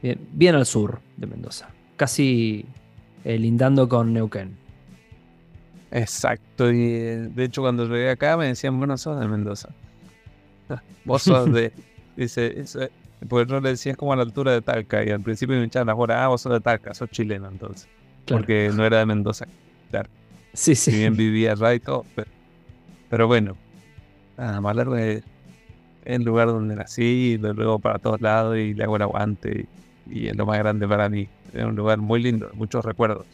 bien, al sur de Mendoza, casi eh, lindando con Neuquén. Exacto, y eh, de hecho cuando llegué acá me decían, bueno, sos de Mendoza. Vos sos de... Dice, pues no le decías como a la altura de Talca y al principio me echaban las horas, ah, vos sos de Talca, sos chileno entonces. Porque no era de Mendoza. Claro. Sí, sí. Si bien vivía allá y todo, pero, bueno. Nada, más largo es el lugar donde nací, y luego para todos lados y le hago el aguante y, es lo más grande para mí. Es un lugar muy lindo, muchos recuerdos.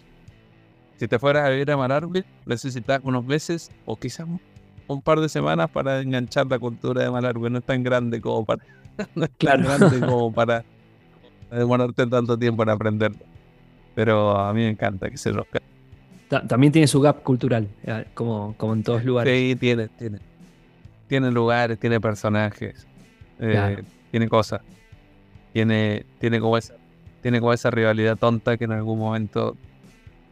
Si te fueras a vivir a Malargüe, necesitas unos meses o quizás un par de semanas para enganchar la cultura de Malargüe. No es tan grande como para no es claro. grande como para demorarte tanto tiempo en aprenderlo. Pero a mí me encanta que se rosca. También tiene su gap cultural, eh, como, como en todos lugares. Sí, tiene, tiene. Tiene lugares, tiene personajes, eh, tiene cosas. Tiene, tiene, como esa, tiene como esa rivalidad tonta que en algún momento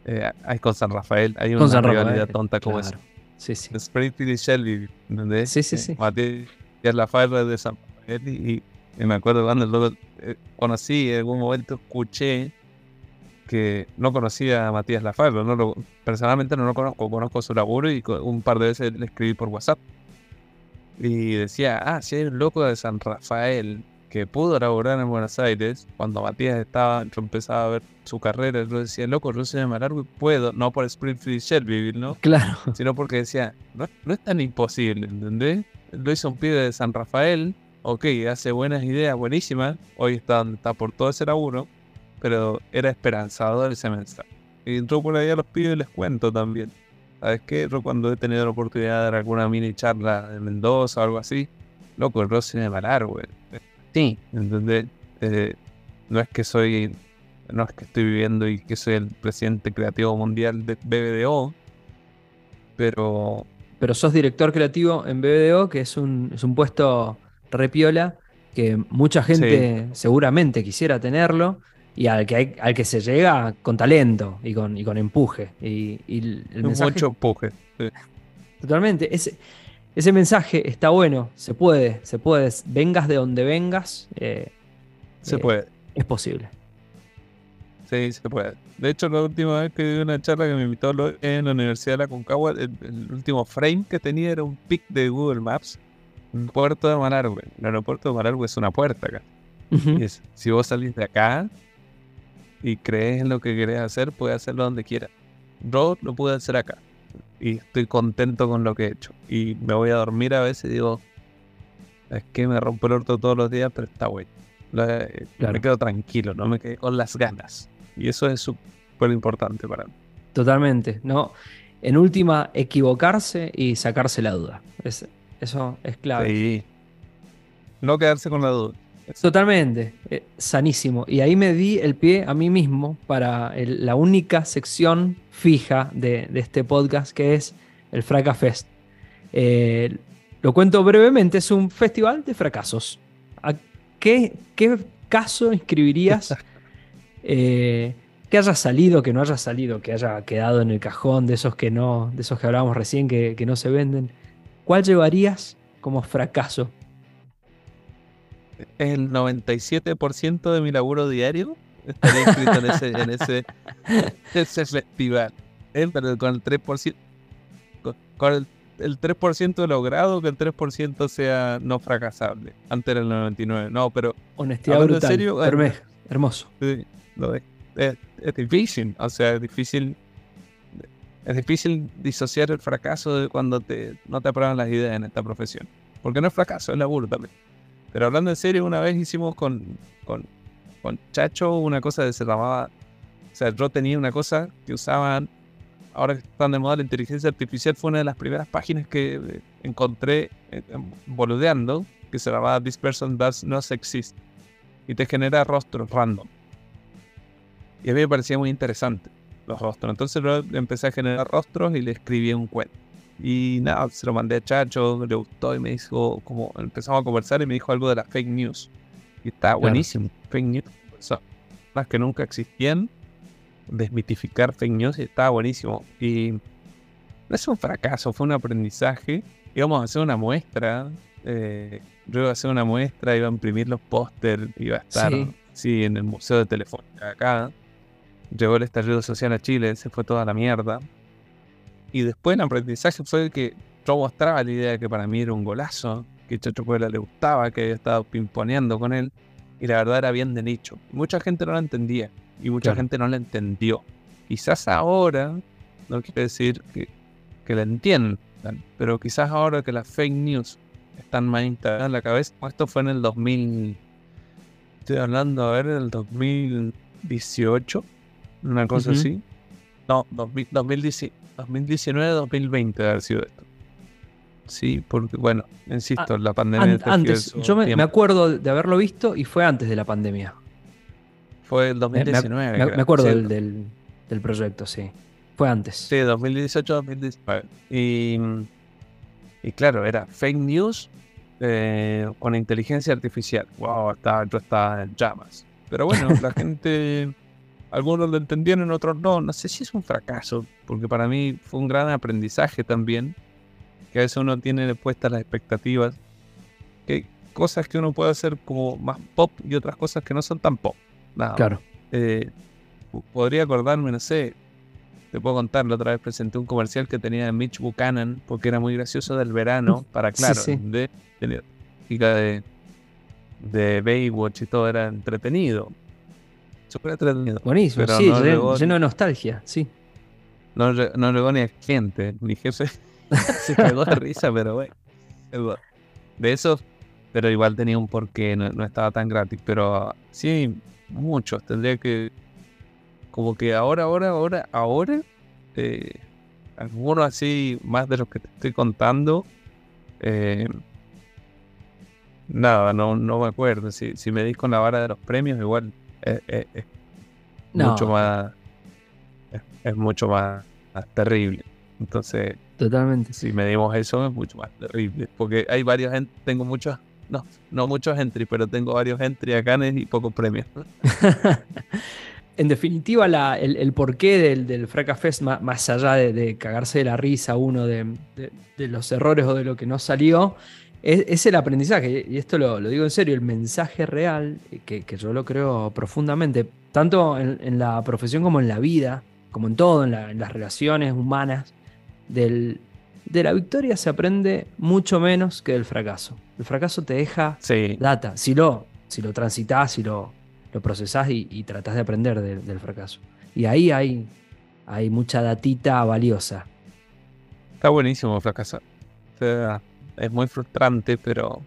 eh, hay con San Rafael. Hay una rivalidad tonta como esa. Sí, sí. Springfield y Shelby, ¿entendés? Sí, sí, sí. Matías Rafael de San y, me acuerdo cuando luego eh, conocí, en algún momento escuché que no conocía a Matías Lafarro, no lo, personalmente no lo conozco, conozco su laburo y un par de veces le escribí por WhatsApp. Y decía, ah, si hay un loco de San Rafael que pudo laburar en Buenos Aires, cuando Matías estaba, yo empezaba a ver su carrera, yo decía, loco, yo soy de Malargo y puedo, no por Springfield y Shelbyville, ¿no? Claro. Sino porque decía, no, no es tan imposible, ¿entendés? Lo hizo un pibe de San Rafael, ok, hace buenas ideas, buenísimas, hoy está, está por todo ese laburo, pero era esperanzador ese mensaje. Y entró por ahí a los pibes y les cuento también. ¿Sabes qué? Yo cuando he tenido la oportunidad de dar alguna mini charla de Mendoza o algo así, loco, el Rossi me malar, güey. Sí. ¿Entendés? Eh, no es que soy, no es que estoy viviendo y que soy el presidente creativo mundial de BBDO, pero... Pero sos director creativo en BBDO, que es un, es un puesto repiola, que mucha gente seguramente quisiera tenerlo y al que, al que se llega con talento y con, y con empuje. Y, el Mucho empuje. Totalmente. Ese, ese mensaje está bueno, se puede, se puede. Vengas de donde vengas, eh, se puede. Es posible. Sí, se puede. De hecho, la última vez que di una charla que me invitó en la Universidad de la Concagua, el, último frame que tenía era un pic de Google Maps, un puerto de Malargüe. El aeropuerto de Malargüe es una puerta acá. si vos salís de acá y crees en lo que querés hacer, puedes hacerlo donde quieras. Yo lo pude hacer acá. Y estoy contento con lo que he hecho. Y me voy a dormir a veces y digo, es que me rompo el orto todos los días, pero está bueno. Me quedo tranquilo, no me quedo con las ganas. Y eso es súper importante para mí. Totalmente, ¿no? En última, equivocarse y sacarse la duda. eso es clave. Sí. No quedarse con la duda. Totalmente, eh, sanísimo. Y ahí me di el pie a mí mismo para la única sección fija de, este podcast que es el Fraca Fest. Eh, lo cuento brevemente, es un festival de fracasos. ¿A qué, caso inscribirías eh, que haya salido, que no haya salido, que haya quedado en el cajón de esos que no, de esos que hablábamos recién que, no se venden? ¿Cuál llevarías como fracaso? El 97% de mi laburo diario estaría inscrito en ese, en ese, festival. ¿eh? Pero con el 3%, con el el 3% logrado que el 3% sea no fracasable. Antes era el 99. No, pero. Honestidad brutal. serio, hermoso. es, difícil. O sea, es difícil. Es difícil disociar el fracaso de cuando te, no te aprueban las ideas en esta profesión. Porque no es fracaso, es laburo también. Pero hablando en serio, una vez hicimos con, con, con Chacho una cosa de se llamaba. O sea, yo tenía una cosa que usaban ahora que están de moda la inteligencia artificial, fue una de las primeras páginas que eh, encontré eh, boludeando, que se llamaba This Person Does Not Exist. Y te genera rostros random. Y a mí me parecía muy interesante los rostros. Entonces yo empecé a generar rostros y le escribí un cuento. Y nada, se lo mandé a Chacho, le gustó y me dijo, como empezamos a conversar y me dijo algo de las fake news. Y está buenísimo. Fake news, las que nunca existían desmitificar fake news y estaba buenísimo. Y no es un fracaso, fue un aprendizaje. Íbamos a hacer una muestra. Eh, yo iba a hacer una muestra, iba a imprimir los póster, iba a estar sí. en el Museo de Telefónica acá. Llegó el estallido social a Chile, se fue toda la mierda. Y después el aprendizaje fue que yo mostraba la idea de que para mí era un golazo, que Chacho Puebla le gustaba, que había estado pimponeando con él. Y la verdad era bien de nicho. Mucha gente no la entendía y mucha gente no la entendió. Quizás ahora, no quiere decir que, que la entiendan, pero quizás ahora que las fake news están más instaladas en la cabeza, esto fue en el 2000, estoy hablando, a ver, el 2018, una cosa así. No, 2019, 2020 haber sido esto. Sí, porque bueno, insisto, ah, la pandemia. antes, yo me, me, acuerdo de haberlo visto y fue antes de la pandemia. Fue el 2019. Me, acuerdo del, del, proyecto, sí. Fue antes. Sí, 2018-2019. Y, y claro, era fake news eh, con inteligencia artificial. Wow, estaba, yo estaba en llamas. Pero bueno, la gente, algunos lo entendieron, otros no. No sé si es un fracaso, porque para mí fue un gran aprendizaje también. Que a veces uno tiene puestas las expectativas. Que hay cosas que uno puede hacer como más pop y otras cosas que no son tan pop. Claro. Eh, podría acordarme, no sé, te puedo contar, la otra vez presenté un comercial que tenía de Mitch Buchanan, porque era muy gracioso del verano, para claro, de, de, de Baywatch y todo, era entretenido. Súper entretenido. Buenísimo, sí, lleno, de nostalgia, sí. No, no llegó ni a gente, mi jefe se cagó de risa, pero bueno. De eso, pero igual tenía un porqué, no, no estaba tan gratis, pero sí, muchos. Tendría que. Como que ahora, ahora, ahora, ahora. Eh, algunos así, más de los que te estoy contando. Eh, nada, no, no me acuerdo. Si, si me dis con la vara de los premios, igual es, mucho más. Es, mucho más, terrible. Entonces. Totalmente. Si medimos eso, es mucho más terrible. Porque hay varios. Tengo muchos no, no muchos entries, pero tengo varios entries acá y pocos premios. en definitiva, el, porqué del, del Fraca Fest, más, allá de, cagarse de la risa uno de, los errores o de lo que no salió, es, el aprendizaje, y esto lo, digo en serio, el mensaje real, que, yo lo creo profundamente, tanto en, la profesión como en la vida, como en todo, en, las relaciones humanas, del, de la victoria se aprende mucho menos que del fracaso. El fracaso te deja data. Si lo, si lo transitas, si lo, lo procesás y, y tratás de aprender del fracaso. Y ahí hay, hay mucha datita valiosa. Está buenísimo fracasar. O sea, es muy frustrante, pero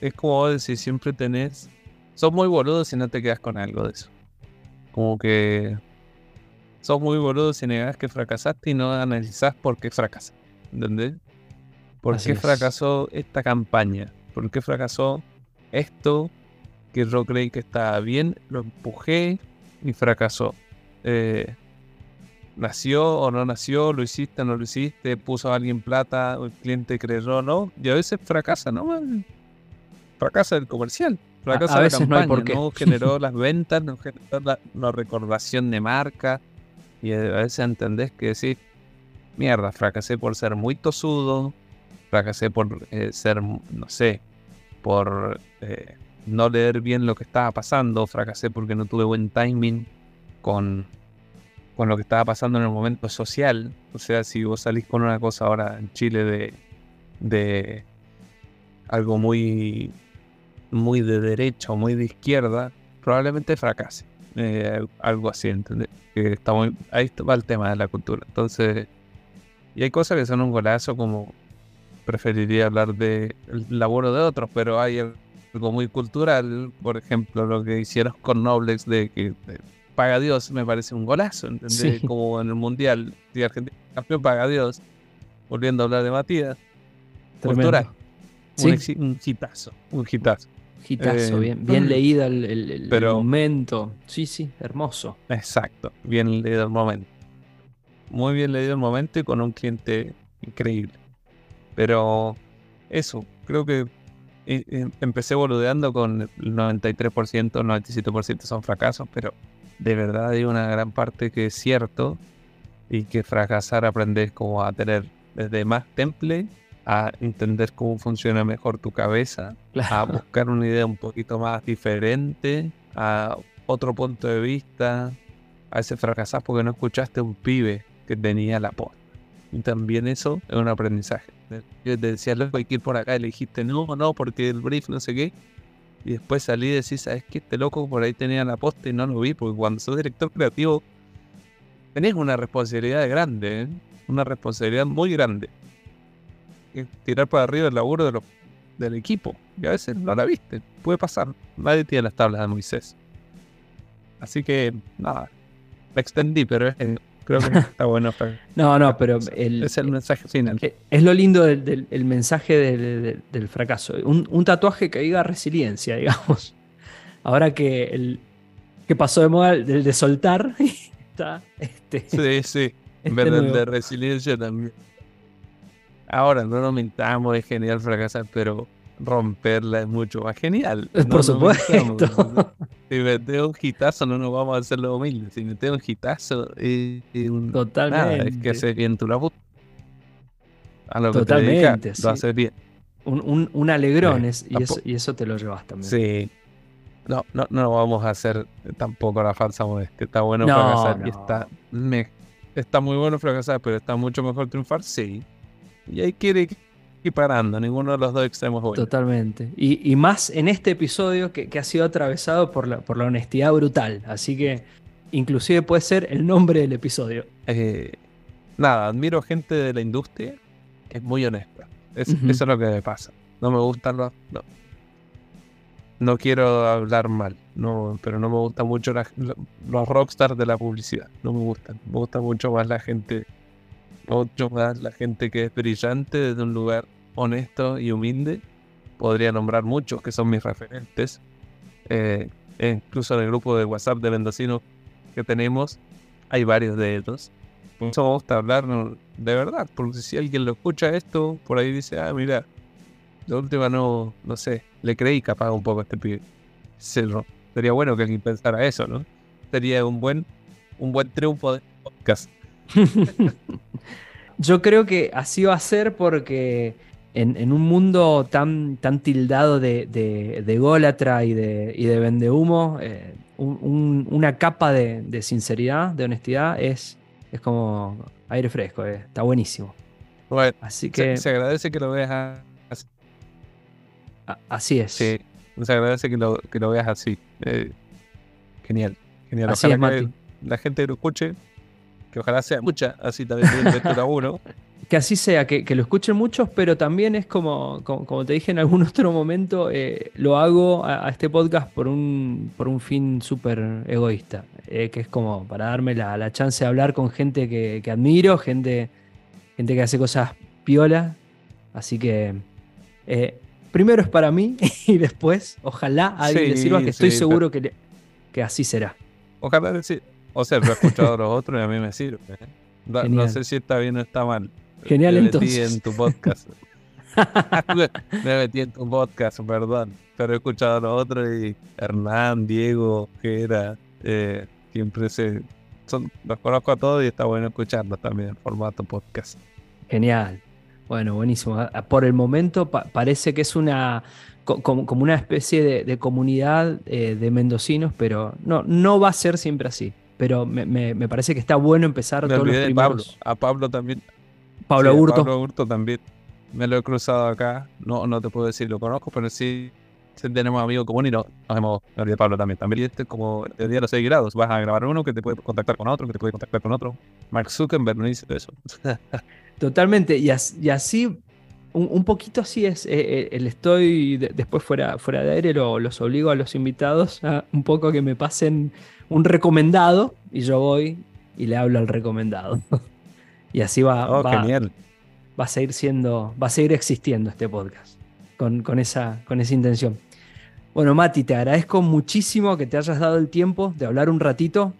es como decís, siempre tenés. Sos muy boludo si no te quedas con algo de eso. Como que sos muy boludo si negás que fracasaste y no analizás por qué fracasas. ¿Entendés? ¿Por qué fracasó esta campaña? ¿Por qué fracasó esto que yo creí que estaba bien? Lo empujé y fracasó. Eh, nació o no nació, lo hiciste o no lo hiciste, puso a alguien plata, el cliente creyó, ¿no? Y a veces fracasa, ¿no? Fracasa el comercial, fracasa la campaña, no, generó las ventas, no generó la, recordación de marca. Y a veces entendés que decís, mierda, fracasé por ser muy tosudo, fracasé por eh, ser, no sé, por eh, no leer bien lo que estaba pasando, fracasé porque no tuve buen timing con con lo que estaba pasando en el momento social. O sea, si vos salís con una cosa ahora en Chile de, de algo muy, muy de derecha o muy de izquierda, probablemente fracase. Eh, algo así, ¿entendés? Que está ahí va el tema de la cultura. Entonces, y hay cosas que son un golazo, como preferiría hablar de el laburo de otros, pero hay algo muy cultural, por ejemplo, lo que hicieron con Noblex de que paga Dios me parece un golazo, ¿entendés? Como en el Mundial, si Argentina campeón paga Dios, volviendo a hablar de Matías, cultural. Un, un, hitazo, un hitazo. Hitazo, eh, bien, bien leída el, momento. Sí, sí, hermoso. Exacto, bien leído el momento. Muy bien leído el momento y con un cliente increíble. Pero eso, creo que eh, eh, empecé boludeando con el 93%, 97% son fracasos, pero de verdad hay una gran parte que es cierto y que fracasar aprendes como a tener desde más temple a entender cómo funciona mejor tu cabeza, a buscar una idea un poquito más diferente, a otro punto de vista, a ese fracasar porque no escuchaste a un pibe que tenía la posta. Y también eso es un aprendizaje. Yo te decía, loco, hay que ir por acá y le dijiste, no, no, porque el brief no sé qué y después salí y decís, ¿sabes qué? Este loco por ahí tenía la posta y no lo vi, porque cuando sos director creativo tenés una responsabilidad grande, ¿eh? una responsabilidad muy grande. tirar para arriba el laburo de del equipo, y a veces no la viste, puede pasar, nadie tiene las tablas de Moisés. Así que, nada, la extendí, pero es, Creo que está bueno. no, no, pero el, es el mensaje final. Es lo lindo del, mensaje del, fracaso. Un, tatuaje que diga resiliencia, digamos. Ahora que el que pasó de moda el de soltar está este. Sí, sí. En vez de resiliencia también. Ahora, no nos mintamos, es genial fracasar, pero romperla es mucho más genial. Por supuesto. si metemos un hitazo no nos vamos a hacer lo humildes. Si metemos un hitazo es, un, Totalmente. es que haces bien tu labor. A lo Totalmente, que te lo haces bien. Un, un, alegrón y, eso, y, eso, te lo llevas también. Sí. No, no, no vamos a hacer tampoco la falsa modestia. Está bueno fracasar y está, está muy bueno fracasar, pero está mucho mejor triunfar, sí. Y hay que parando, ninguno de los dos extremos buenos. Totalmente. Y, más en este episodio que, ha sido atravesado por la, por la honestidad brutal. Así que inclusive puede ser el nombre del episodio. Eh, nada, admiro gente de la industria que es muy honesta. Eso es lo que me pasa. No me gustan los... No, no quiero hablar mal, no, pero no me gustan mucho los rockstars de la publicidad. No me gustan. Me gusta mucho más la gente mucho más la gente que es brillante desde un lugar honesto y humilde. Podría nombrar muchos que son mis referentes. Eh, e incluso en el grupo de WhatsApp de Mendocinos que tenemos, hay varios de ellos. Por eso me gusta hablar de verdad, porque si alguien lo escucha esto, por ahí dice, ah, mira, la última no, no sé, le creí capaz un poco este pibe. Sería bueno que alguien pensara eso, ¿no? Sería un buen, un buen triunfo de podcast. Yo creo que así va a ser porque en, un mundo tan, tan tildado de, de, de gólatra y de, y de vendehumo, eh, una capa de, sinceridad, de honestidad, es, es como aire fresco, eh, está buenísimo. Bueno, así que se, agradece que lo veas así. así es. Sí, se agradece que lo, que lo veas así. Eh, genial, genial. Así Ojalá que la gente lo escuche, que ojalá sea mucha, así también de uno que así sea, que, lo escuchen muchos, pero también es como, como, te dije en algún otro momento, eh, lo hago a, este podcast por un, por un fin súper egoísta, eh, que es como para darme la, chance de hablar con gente que, admiro, gente, gente que hace cosas piola. Así que eh, primero es para mí y después, ojalá a alguien le sirva, que estoy seguro que, que así será. Ojalá decir, o sea, lo he escuchado a los otros y a mí me sirve. no sé si está bien o está mal. Genial, me entonces. metí en tu podcast. me metí en tu podcast, perdón. Pero he escuchado a los otros y Hernán, Diego, que era, eh, siempre se. Son, los conozco a todos y está bueno escucharlos también en formato podcast. Genial. Bueno, buenísimo. Ah, por el momento parece que es una como, una especie de, comunidad eh, de mendocinos, pero no, no va a ser siempre así. Pero me, parece que está bueno empezar me todos los primeros. Pablo. A Pablo también Pablo sí, Pablo Hurto también. Me lo he cruzado acá. No, no te puedo decir lo conozco, pero sí, tenemos amigos comunes y no, nos hemos. de Pablo también. También este como el día de los 6 grados. Vas a grabar uno que te puede contactar con otro, que te puede contactar con otro. Mark Zuckerberg no dice eso. Totalmente. Y, así, un, poquito así es. Eh, eh, el estoy después fuera, fuera de aire, los obligo a los invitados a un poco que me pasen un recomendado y yo voy y le hablo al recomendado. Y así va, oh, va, va, a seguir siendo, va a seguir existiendo este podcast con, con, esa, con esa intención. Bueno, Mati, te agradezco muchísimo que te hayas dado el tiempo de hablar un ratito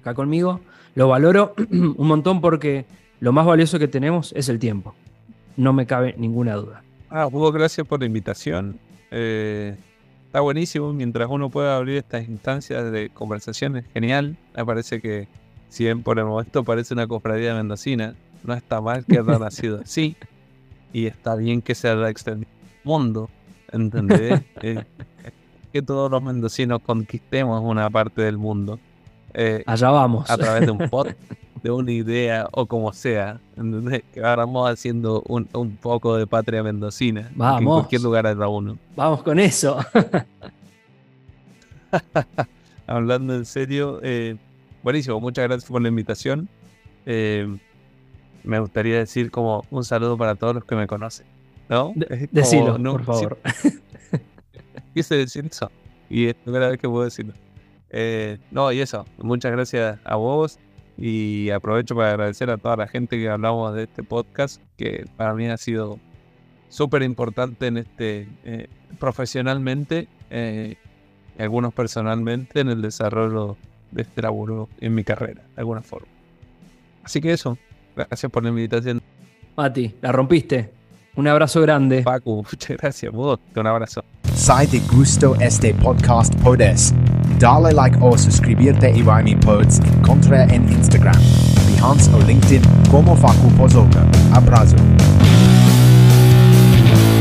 acá conmigo. Lo valoro un montón porque lo más valioso que tenemos es el tiempo. No me cabe ninguna duda. Ah, Hugo, gracias por la invitación. Eh, está buenísimo. Mientras uno pueda abrir estas instancias de conversaciones, genial. Me parece que si bien por el momento parece una cofradía mendocina, no está mal que haya nacido así. Y está bien que se haya extendido mundo. ¿Entendés? Eh, que todos los mendocinos conquistemos una parte del mundo. Eh, Allá vamos. A través de un pod, de una idea o como sea. ¿entendés? Que vamos haciendo un, poco de patria mendocina. Vamos. En cualquier lugar haya uno. Vamos con eso. Hablando en serio, eh, Buenísimo, muchas gracias por la invitación. Eh, me gustaría decir como un saludo para todos los que me conocen. ¿No? decilo, por favor. quise decir eso. Y es la primera vez que puedo decirlo. Eh, no, y eso. Muchas gracias a vos. Y aprovecho para agradecer a toda la gente que hablamos de este podcast, que para mí ha sido súper importante en este eh, profesionalmente, y algunos personalmente en el desarrollo de este laburo en mi carrera, de alguna forma. Así que eso, gracias por la invitación. Mati, la rompiste. Un abrazo grande. Paco, muchas gracias. Vos, un abrazo. Si te gustó este podcast, puedes dale like o suscribirte y mi pods encontrar en Instagram, Behance o LinkedIn como Facu Pozoka. Abrazo.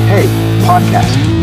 Hey, podcast.